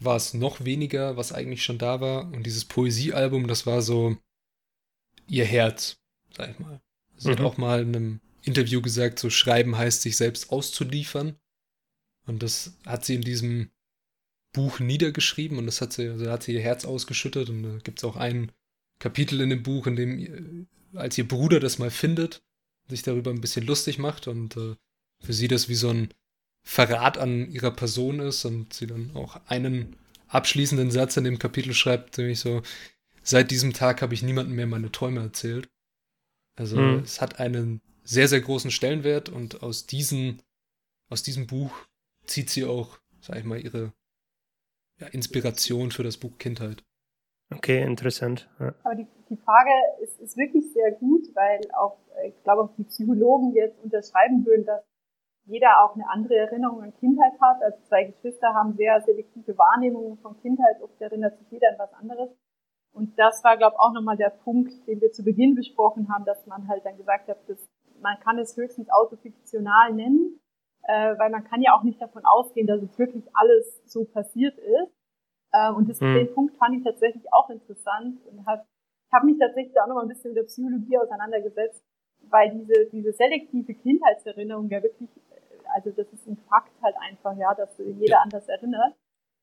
war es noch weniger, was eigentlich schon da war. Und dieses Poesiealbum, das war so ihr Herz, sag ich mal. Sie mhm. hat auch mal in einem Interview gesagt, so schreiben heißt, sich selbst auszuliefern. Und das hat sie in diesem Buch niedergeschrieben und das hat sie, also hat sie ihr Herz ausgeschüttet. Und da gibt es auch ein Kapitel in dem Buch, in dem, als ihr Bruder das mal findet, sich darüber ein bisschen lustig macht und äh, für sie das wie so ein Verrat an ihrer Person ist und sie dann auch einen abschließenden Satz in dem Kapitel schreibt, nämlich so, seit diesem Tag habe ich niemandem mehr meine Träume erzählt. Also mhm. es hat einen sehr, sehr großen Stellenwert und aus, diesen, aus diesem Buch zieht sie auch, sag ich mal, ihre ja, Inspiration für das Buch Kindheit. Okay, interessant. Ja. Aber die, die Frage ist, ist wirklich sehr gut, weil auch, ich glaube, auch die Psychologen jetzt unterschreiben würden, dass jeder auch eine andere Erinnerung an Kindheit hat. Also zwei Geschwister haben sehr selektive Wahrnehmungen von Kindheit. Oft erinnert sich jeder an was anderes. Und das war, glaube ich, auch nochmal der Punkt, den wir zu Beginn besprochen haben, dass man halt dann gesagt hat, dass man kann es höchstens autofiktional nennen, äh, weil man kann ja auch nicht davon ausgehen, dass es wirklich alles so passiert ist. Äh, und das, mhm. den Punkt fand ich tatsächlich auch interessant und habe hab mich tatsächlich auch noch mal ein bisschen mit der Psychologie auseinandergesetzt, weil diese, diese selektive Kindheitserinnerung ja wirklich, also das ist ein Fakt halt einfach, ja, dass jeder anders erinnert.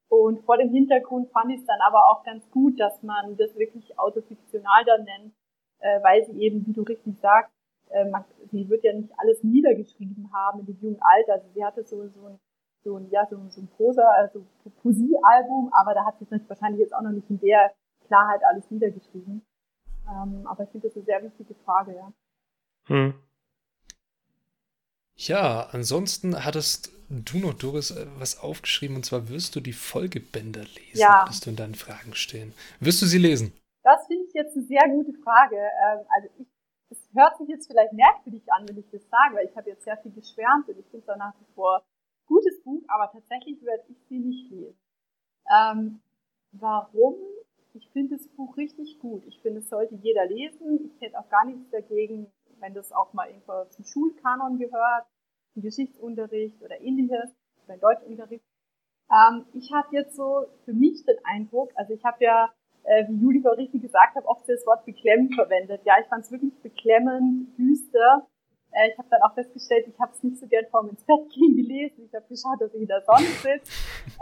Und vor dem Hintergrund fand ich es dann aber auch ganz gut, dass man das wirklich autofiktional dann nennt, äh, weil sie eben, wie du richtig sagst, äh, man, sie wird ja nicht alles niedergeschrieben haben in dem jungen Alter. Also sie hatte so, so ein, so ein, ja, so, so ein Prosa, also Poesiealbum, aber da hat sie es wahrscheinlich jetzt auch noch nicht in der Klarheit alles niedergeschrieben. Ähm, aber ich finde das eine sehr wichtige Frage, ja. Hm. Ja, ansonsten hattest du noch, Doris, äh, was aufgeschrieben und zwar wirst du die Folgebänder lesen, ja. hattest du in deinen Fragen stehen. Wirst du sie lesen? Das finde ich jetzt eine sehr gute Frage. Ähm, also ich hört sich jetzt vielleicht merkwürdig an, wenn ich das sage, weil ich habe jetzt sehr viel geschwärmt und ich finde es nach wie vor gutes Buch, aber tatsächlich werde ich sie nicht lesen. Ähm, warum? Ich finde das Buch richtig gut. Ich finde, es sollte jeder lesen. Ich hätte auch gar nichts dagegen, wenn das auch mal irgendwo zum Schulkanon gehört, im Geschichtsunterricht oder ähnliches, oder im Deutschunterricht. Ähm, ich habe jetzt so für mich den Eindruck, also ich habe ja, äh, wie Juli auch richtig gesagt hat, oft das Wort beklemmend verwendet. Ja, ich fand es wirklich beklemmend, düster. Äh, ich habe dann auch festgestellt, ich habe es nicht so gern vorm ins Bett gehen gelesen. Ich habe geschaut, dass ich in der Sonne sitze, *laughs*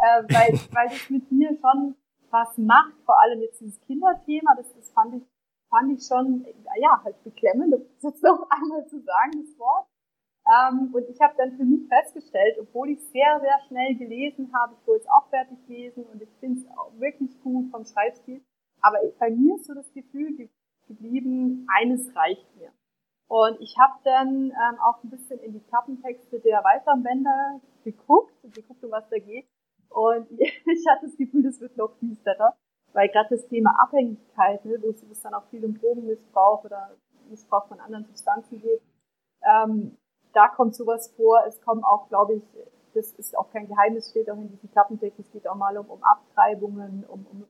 äh, weil, weil das mit mir schon was macht, vor allem jetzt dieses Kinderthema, das, das fand ich, fand ich schon, ja, halt beklemmend, das ist jetzt noch einmal zu sagen, das Wort. Ähm, und ich habe dann für mich festgestellt, obwohl ich sehr, sehr schnell gelesen habe, ich wollte es auch fertig lesen und ich finde es auch wirklich gut vom Schreibstil, aber bei mir ist so das Gefühl geblieben, eines reicht mir. Und ich habe dann ähm, auch ein bisschen in die Klappentexte der Weißarmbänder geguckt und geguckt, um was da geht. Und *laughs* ich hatte das Gefühl, das wird noch düsterer, weil gerade das Thema Abhängigkeit, ne, wo es dann auch viel um Drogenmissbrauch oder Missbrauch von anderen Substanzen geht, ähm, da kommt sowas vor. Es kommen auch, glaube ich, das ist auch kein Geheimnis, steht auch in diesem Klappentext, es geht auch mal um, um Abtreibungen, um, um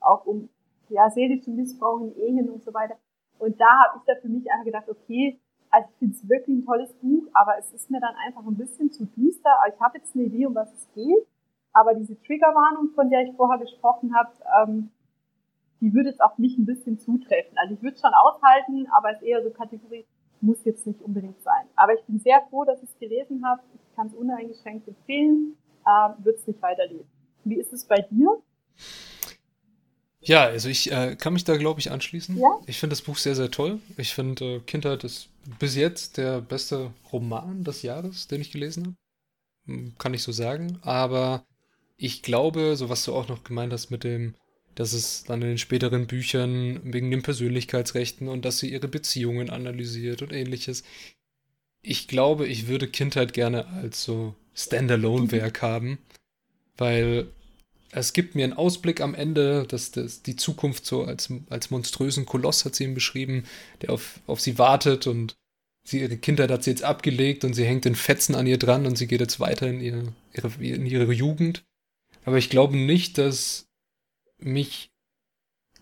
auch um ja, seelischen Missbrauch in Ehen und so weiter. Und da habe ich da für mich einfach gedacht, okay, also ich finde es wirklich ein tolles Buch, aber es ist mir dann einfach ein bisschen zu düster. Ich habe jetzt eine Idee, um was es geht, aber diese Triggerwarnung, von der ich vorher gesprochen habe, ähm, die würde jetzt auf mich ein bisschen zutreffen. Also ich würde es schon aushalten, aber es ist eher so Kategorie, muss jetzt nicht unbedingt sein. Aber ich bin sehr froh, dass ich es gelesen habe. Ich kann es uneingeschränkt empfehlen, äh, würde es nicht weiterlesen. Wie ist es bei dir? Ja, also ich äh, kann mich da, glaube ich, anschließen. Ja? Ich finde das Buch sehr, sehr toll. Ich finde äh, Kindheit ist bis jetzt der beste Roman des Jahres, den ich gelesen habe. Hm, kann ich so sagen. Aber ich glaube, so was du auch noch gemeint hast mit dem, dass es dann in den späteren Büchern wegen den Persönlichkeitsrechten und dass sie ihre Beziehungen analysiert und ähnliches. Ich glaube, ich würde Kindheit gerne als so Standalone-Werk haben, weil es gibt mir einen Ausblick am Ende, dass das, die Zukunft so als, als monströsen Koloss hat sie ihn beschrieben, der auf, auf sie wartet und sie, ihre Kindheit hat sie jetzt abgelegt und sie hängt in Fetzen an ihr dran und sie geht jetzt weiter in ihre, ihre, in ihre Jugend. Aber ich glaube nicht, dass mich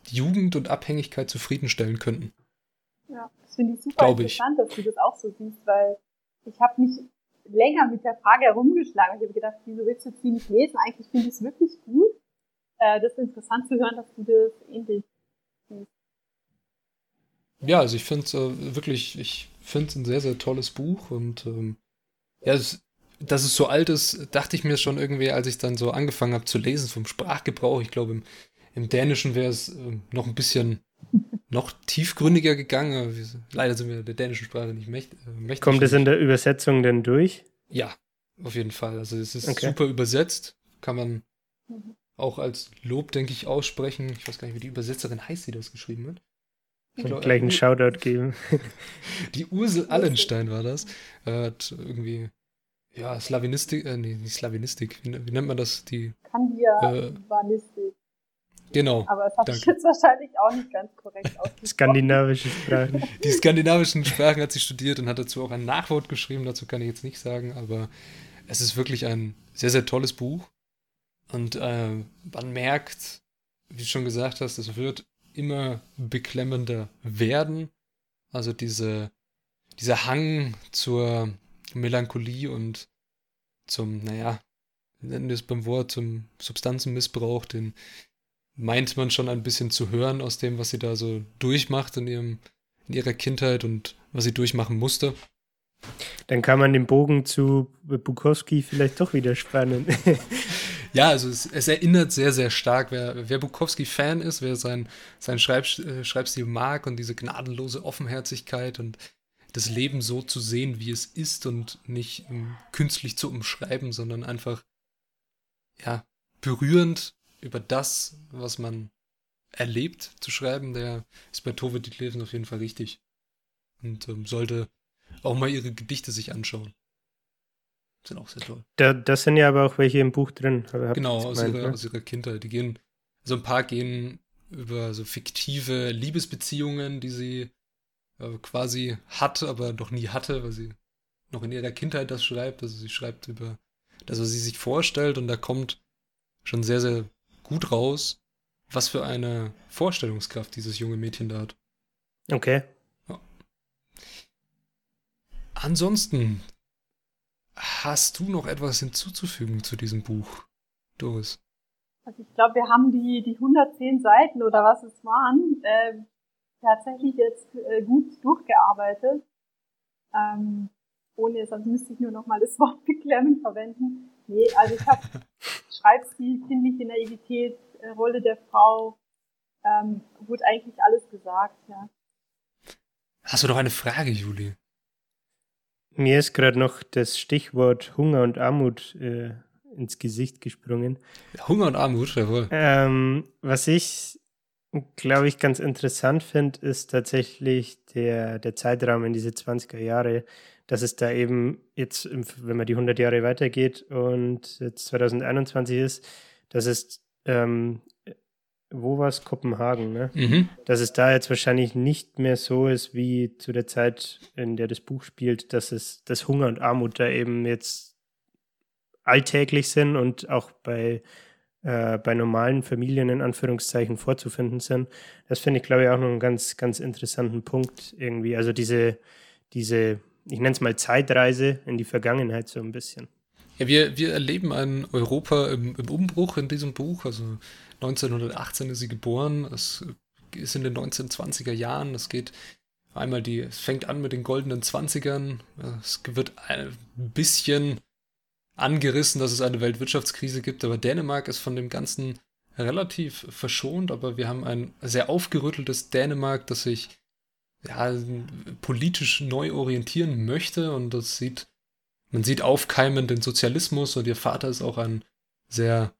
Jugend und Abhängigkeit zufriedenstellen könnten. Ja, das finde ich super interessant, ich. dass du das auch so siehst, weil ich habe mich länger mit der Frage herumgeschlagen. Ich habe gedacht, wieso willst du sie nicht lesen? Eigentlich finde ich es wirklich gut. Äh, das ist interessant zu hören, dass du das ähnlich siehst. Ja, also ich finde es äh, wirklich, ich finde es ein sehr, sehr tolles Buch und ähm, ja, es, dass es so alt ist, dachte ich mir schon irgendwie, als ich dann so angefangen habe zu lesen vom Sprachgebrauch. Ich glaube, im, im Dänischen wäre es äh, noch ein bisschen noch tiefgründiger gegangen. Leider sind wir der dänischen Sprache nicht mächt, äh, mächtig. Kommt es in der Übersetzung denn durch? Ja, auf jeden Fall. Also es ist okay. super übersetzt. Kann man auch als Lob, denke ich, aussprechen. Ich weiß gar nicht, wie die Übersetzerin heißt, die das geschrieben hat. Ich glaub, gleich einen Shoutout *laughs* geben. Die Ursel Allenstein war das. Hat irgendwie ja, Slavinistik, äh, nee, nicht Slavinistik, wie, wie nennt man das? Die Kandianistik. Äh, genau. Aber das habe ich jetzt wahrscheinlich auch nicht ganz korrekt *laughs* ausgesprochen. Skandinavische Sprachen. Die skandinavischen Sprachen hat sie studiert und hat dazu auch ein Nachwort geschrieben, dazu kann ich jetzt nicht sagen, aber es ist wirklich ein sehr, sehr tolles Buch. Und äh, man merkt, wie du schon gesagt hast, es wird immer beklemmender werden. Also diese, dieser Hang zur Melancholie und zum, naja, nennen wir es beim Wort, zum Substanzenmissbrauch, den meint man schon ein bisschen zu hören aus dem, was sie da so durchmacht in, ihrem, in ihrer Kindheit und was sie durchmachen musste. Dann kann man den Bogen zu Bukowski vielleicht doch wieder spannen. *laughs* ja, also es, es, erinnert sehr, sehr stark, wer, wer Bukowski-Fan ist, wer sein, sein Schreib, äh, Schreibstil mag und diese gnadenlose Offenherzigkeit und das Leben so zu sehen, wie es ist und nicht um, ähm, künstlich zu umschreiben, sondern einfach, ja, berührend über das, was man erlebt, zu schreiben, der ist bei Tove Ditlevsen auf jeden Fall richtig. Und ähm, sollte auch mal ihre Gedichte sich anschauen. Sind auch sehr toll. Da, das sind ja aber auch welche im Buch drin. Genau, aus, gemeint, ihrer, ne? aus ihrer Kindheit. Die gehen, so also ein paar gehen über so fiktive Liebesbeziehungen, die sie äh, quasi hat, aber noch nie hatte, weil sie noch in ihrer Kindheit das schreibt. Also sie schreibt über das, was sie sich vorstellt und da kommt schon sehr, sehr gut raus, was für eine Vorstellungskraft dieses junge Mädchen da hat. Okay. Ja. Ansonsten, hast du noch etwas hinzuzufügen zu diesem Buch, Doris? Also ich glaube, wir haben die, die 110 Seiten oder was es waren, äh, tatsächlich jetzt äh, gut durchgearbeitet. Ähm, ohne, sonst müsste ich nur noch mal das Wort *laughs* beklemmen verwenden. Nee, also ich habe Schreibstil, kindliche Naivität, Rolle der Frau, ähm, wurde eigentlich alles gesagt, ja. Hast du noch eine Frage, Juli? Mir ist gerade noch das Stichwort Hunger und Armut äh, ins Gesicht gesprungen. Hunger und Armut, jawohl. Ähm, was ich, glaube ich, ganz interessant finde, ist tatsächlich der, der Zeitraum in diese 20er Jahre, dass es da eben jetzt, wenn man die 100 Jahre weitergeht und jetzt 2021 ist, dass es, ähm, wo war es? Kopenhagen, ne? Mhm. Dass es da jetzt wahrscheinlich nicht mehr so ist wie zu der Zeit, in der das Buch spielt, dass es, dass Hunger und Armut da eben jetzt alltäglich sind und auch bei, äh, bei normalen Familien in Anführungszeichen vorzufinden sind. Das finde ich, glaube ich, auch noch einen ganz, ganz interessanten Punkt irgendwie. Also diese, diese ich nenne es mal Zeitreise in die Vergangenheit so ein bisschen. Ja, wir, wir erleben ein Europa im, im Umbruch in diesem Buch. Also 1918 ist sie geboren. Es ist in den 1920er Jahren. Es geht einmal die, es fängt an mit den goldenen 20ern. Es wird ein bisschen angerissen, dass es eine Weltwirtschaftskrise gibt, aber Dänemark ist von dem Ganzen relativ verschont, aber wir haben ein sehr aufgerütteltes Dänemark, das sich ja, politisch neu orientieren möchte und das sieht, man sieht aufkeimend den Sozialismus und ihr Vater ist auch ein sehr,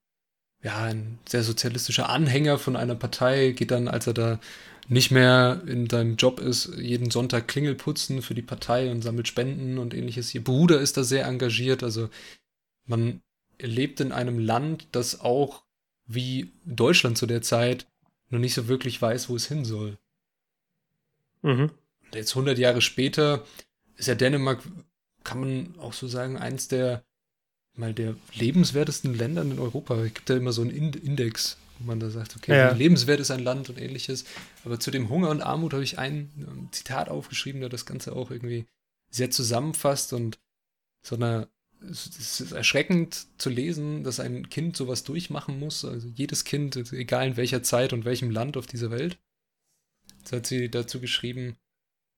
ja, ein sehr sozialistischer Anhänger von einer Partei, geht dann, als er da nicht mehr in seinem Job ist, jeden Sonntag Klingel putzen für die Partei und sammelt Spenden und ähnliches. Ihr Bruder ist da sehr engagiert, also man lebt in einem Land, das auch wie Deutschland zu der Zeit noch nicht so wirklich weiß, wo es hin soll. Mhm. Und jetzt 100 Jahre später ist ja Dänemark, kann man auch so sagen, eins der mal der lebenswertesten Länder in Europa. Es gibt ja immer so einen Index, wo man da sagt, okay, ja. lebenswert ist ein Land und ähnliches. Aber zu dem Hunger und Armut habe ich ein Zitat aufgeschrieben, der das Ganze auch irgendwie sehr zusammenfasst und so eine es ist erschreckend zu lesen, dass ein Kind sowas durchmachen muss. Also jedes Kind, egal in welcher Zeit und welchem Land auf dieser Welt. Das hat sie dazu geschrieben.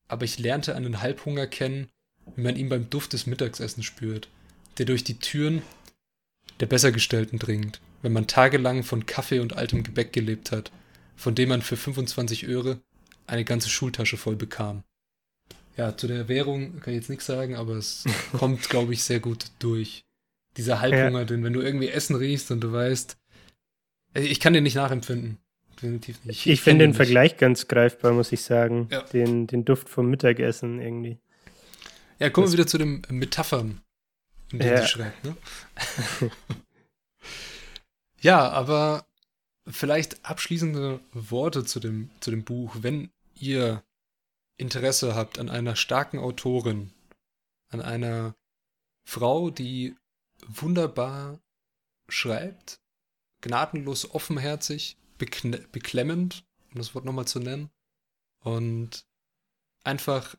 Aber ich lernte einen Halbhunger kennen, wie man ihn beim Duft des Mittagessens spürt, der durch die Türen der Bessergestellten dringt, wenn man tagelang von Kaffee und altem Gebäck gelebt hat, von dem man für 25 Öre eine ganze Schultasche voll bekam. Ja, zu der Währung kann ich jetzt nichts sagen, aber es *laughs* kommt, glaube ich, sehr gut durch. Dieser Halbhunger, ja. denn wenn du irgendwie Essen riechst und du weißt, ich kann den nicht nachempfinden definitiv nicht. Ich, ich finde den nicht. Vergleich ganz greifbar, muss ich sagen. Ja. Den, den Duft vom Mittagessen irgendwie. Ja, kommen wir wieder zu den Metaphern, in denen ja. sie schreibt. Ne? *laughs* ja, aber vielleicht abschließende Worte zu dem, zu dem Buch. Wenn ihr Interesse habt an einer starken Autorin, an einer Frau, die wunderbar schreibt, gnadenlos offenherzig, beklemmend, um das Wort nochmal zu nennen. Und einfach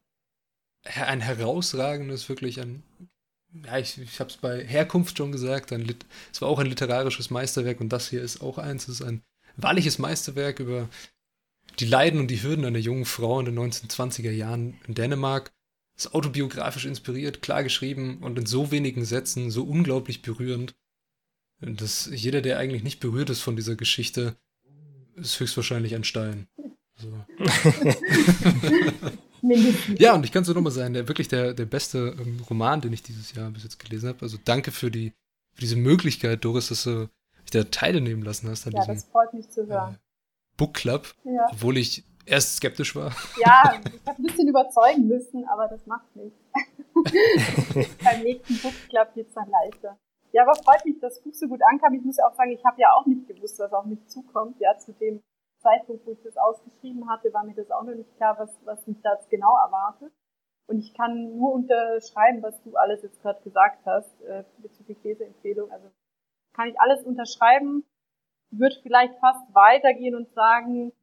ein herausragendes, wirklich ein, ja, ich, ich habe es bei Herkunft schon gesagt, ein, es war auch ein literarisches Meisterwerk und das hier ist auch eins, es ist ein wahrliches Meisterwerk über die Leiden und die Hürden einer jungen Frau in den 1920er Jahren in Dänemark. Ist autobiografisch inspiriert, klar geschrieben und in so wenigen Sätzen so unglaublich berührend, dass jeder, der eigentlich nicht berührt ist von dieser Geschichte, ist höchstwahrscheinlich ein Stein. So. *laughs* ja, und ich kann es nur nochmal sagen, der wirklich der, der beste ähm, Roman, den ich dieses Jahr bis jetzt gelesen habe. Also danke für die für diese Möglichkeit, Doris, dass du dich da teilnehmen lassen hast. An ja, diesem, das freut mich zu hören. Äh, Book Club, ja. obwohl ich erst skeptisch war. Ja, *laughs* ich habe ein bisschen überzeugen müssen, aber das macht nichts. *laughs* Beim nächsten Book Club geht es dann leichter. Ja, aber freut mich, dass das Buch so gut ankam. Ich muss ja auch sagen, ich habe ja auch nicht gewusst, was auf mich zukommt. Ja, zu dem Zeitpunkt, wo ich das ausgeschrieben hatte, war mir das auch noch nicht klar, was, was mich da jetzt genau erwartet. Und ich kann nur unterschreiben, was du alles jetzt gerade gesagt hast, äh, bezüglich Leseempfehlung. Also kann ich alles unterschreiben. würde vielleicht fast weitergehen und sagen,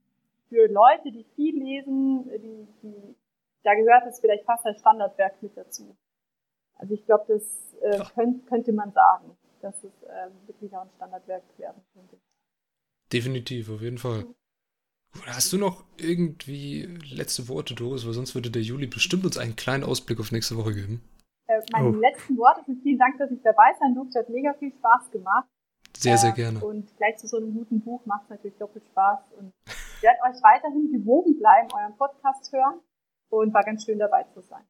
für Leute, die viel lesen, die, die, da gehört es vielleicht fast als Standardwerk mit dazu. Also ich glaube, das äh, könnt, könnte man sagen, dass es äh, wirklich auch ein Standardwerk werden könnte. Definitiv, auf jeden Fall. Hast du noch irgendwie letzte Worte, Doris? Weil sonst würde der Juli bestimmt uns einen kleinen Ausblick auf nächste Woche geben. Äh, meine oh. letzten Worte sind vielen Dank, dass ich dabei sein durfte. Hat mega viel Spaß gemacht. Sehr, sehr gerne. Und gleich zu so einem guten Buch macht es natürlich doppelt Spaß. Und *laughs* ich werde euch weiterhin gewogen bleiben, euren Podcast hören. Und war ganz schön dabei zu sein.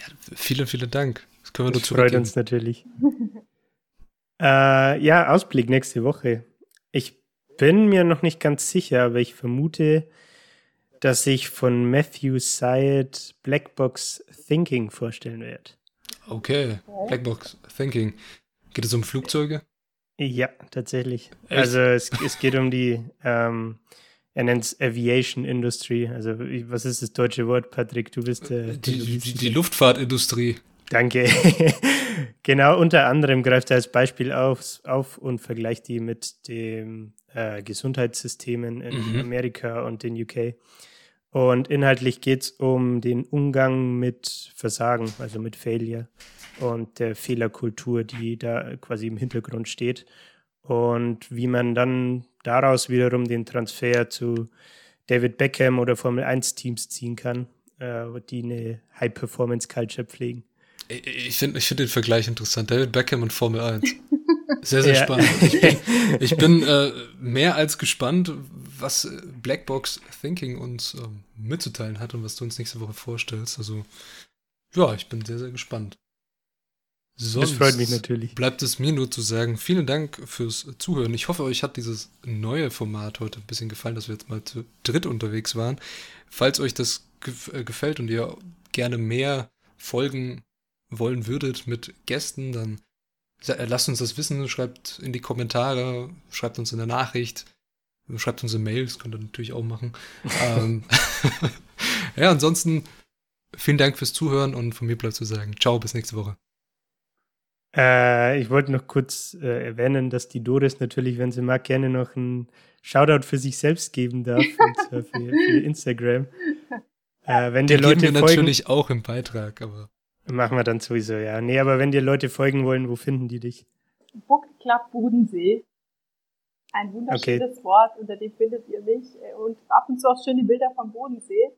Ja, vielen, vielen Dank. Das können wir das freut uns natürlich. *laughs* äh, ja, Ausblick nächste Woche. Ich bin mir noch nicht ganz sicher, aber ich vermute, dass ich von Matthew Syed Blackbox Thinking vorstellen werde. Okay, Blackbox Thinking. Geht es um Flugzeuge? Ja, tatsächlich. Echt? Also es, es, geht um die, ähm, er nennt es Aviation Industry. Also was ist das deutsche Wort, Patrick? Du bist äh, die, die, die Luftfahrtindustrie. Danke. *laughs* genau, unter anderem greift er als Beispiel auf, auf und vergleicht die mit den äh, Gesundheitssystemen in mhm. Amerika und in UK. Und inhaltlich geht es um den Umgang mit Versagen, also mit Failure und der Fehlerkultur, die da quasi im Hintergrund steht. Und wie man dann daraus wiederum den Transfer zu David Beckham oder Formel 1 Teams ziehen kann, äh, die eine High-Performance-Culture pflegen. Ich finde ich find den Vergleich interessant. David Beckham und Formel 1. Sehr, sehr ja. spannend. Ich bin, *laughs* ich bin äh, mehr als gespannt, was Blackbox Thinking uns äh, mitzuteilen hat und was du uns nächste Woche vorstellst. Also, ja, ich bin sehr, sehr gespannt. Sonst das freut mich natürlich. Bleibt es mir nur zu sagen, vielen Dank fürs Zuhören. Ich hoffe, euch hat dieses neue Format heute ein bisschen gefallen, dass wir jetzt mal zu dritt unterwegs waren. Falls euch das äh, gefällt und ihr gerne mehr Folgen wollen würdet mit Gästen, dann äh, lasst uns das wissen, schreibt in die Kommentare, schreibt uns in der Nachricht, schreibt uns in Mails, könnt ihr natürlich auch machen. *laughs* ähm, *laughs* ja, ansonsten vielen Dank fürs Zuhören und von mir bleibt zu sagen, ciao, bis nächste Woche. Äh, ich wollte noch kurz äh, erwähnen, dass die Doris natürlich, wenn sie mag, gerne noch einen Shoutout für sich selbst geben darf, *laughs* und zwar für, für Instagram. Äh, wenn dir Leute wir folgen, natürlich auch im Beitrag, aber. Machen wir dann sowieso, ja. Nee, aber wenn dir Leute folgen wollen, wo finden die dich? Book Club Bodensee. Ein wunderschönes okay. Wort, unter dem findet ihr mich. Äh, und ab und zu auch schöne Bilder vom Bodensee.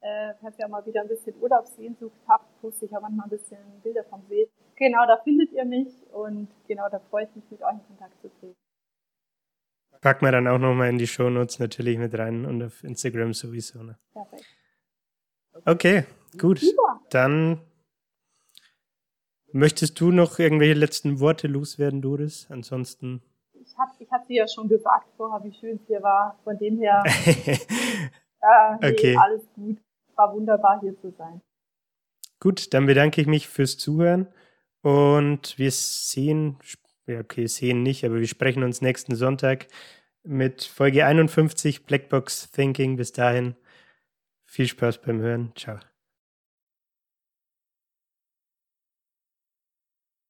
Äh, falls ihr mal wieder ein bisschen Urlaubssehnsucht habt, poste ich auch manchmal ein bisschen Bilder vom See. Genau, da findet ihr mich und genau, da freue ich mich, mit euch in Kontakt zu treten. Packen wir dann auch nochmal in die Shownotes natürlich mit rein und auf Instagram sowieso. Ne? Perfekt. Okay, gut. Super. Dann möchtest du noch irgendwelche letzten Worte loswerden, Doris? Ansonsten. Ich habe ich hab dir ja schon gesagt vorher, wie schön es hier war. Von dem her. äh, *laughs* nee, okay. Alles gut. War wunderbar hier zu sein. Gut, dann bedanke ich mich fürs Zuhören und wir sehen, ja, okay, sehen nicht, aber wir sprechen uns nächsten Sonntag mit Folge 51 Blackbox Thinking. Bis dahin viel Spaß beim Hören. Ciao.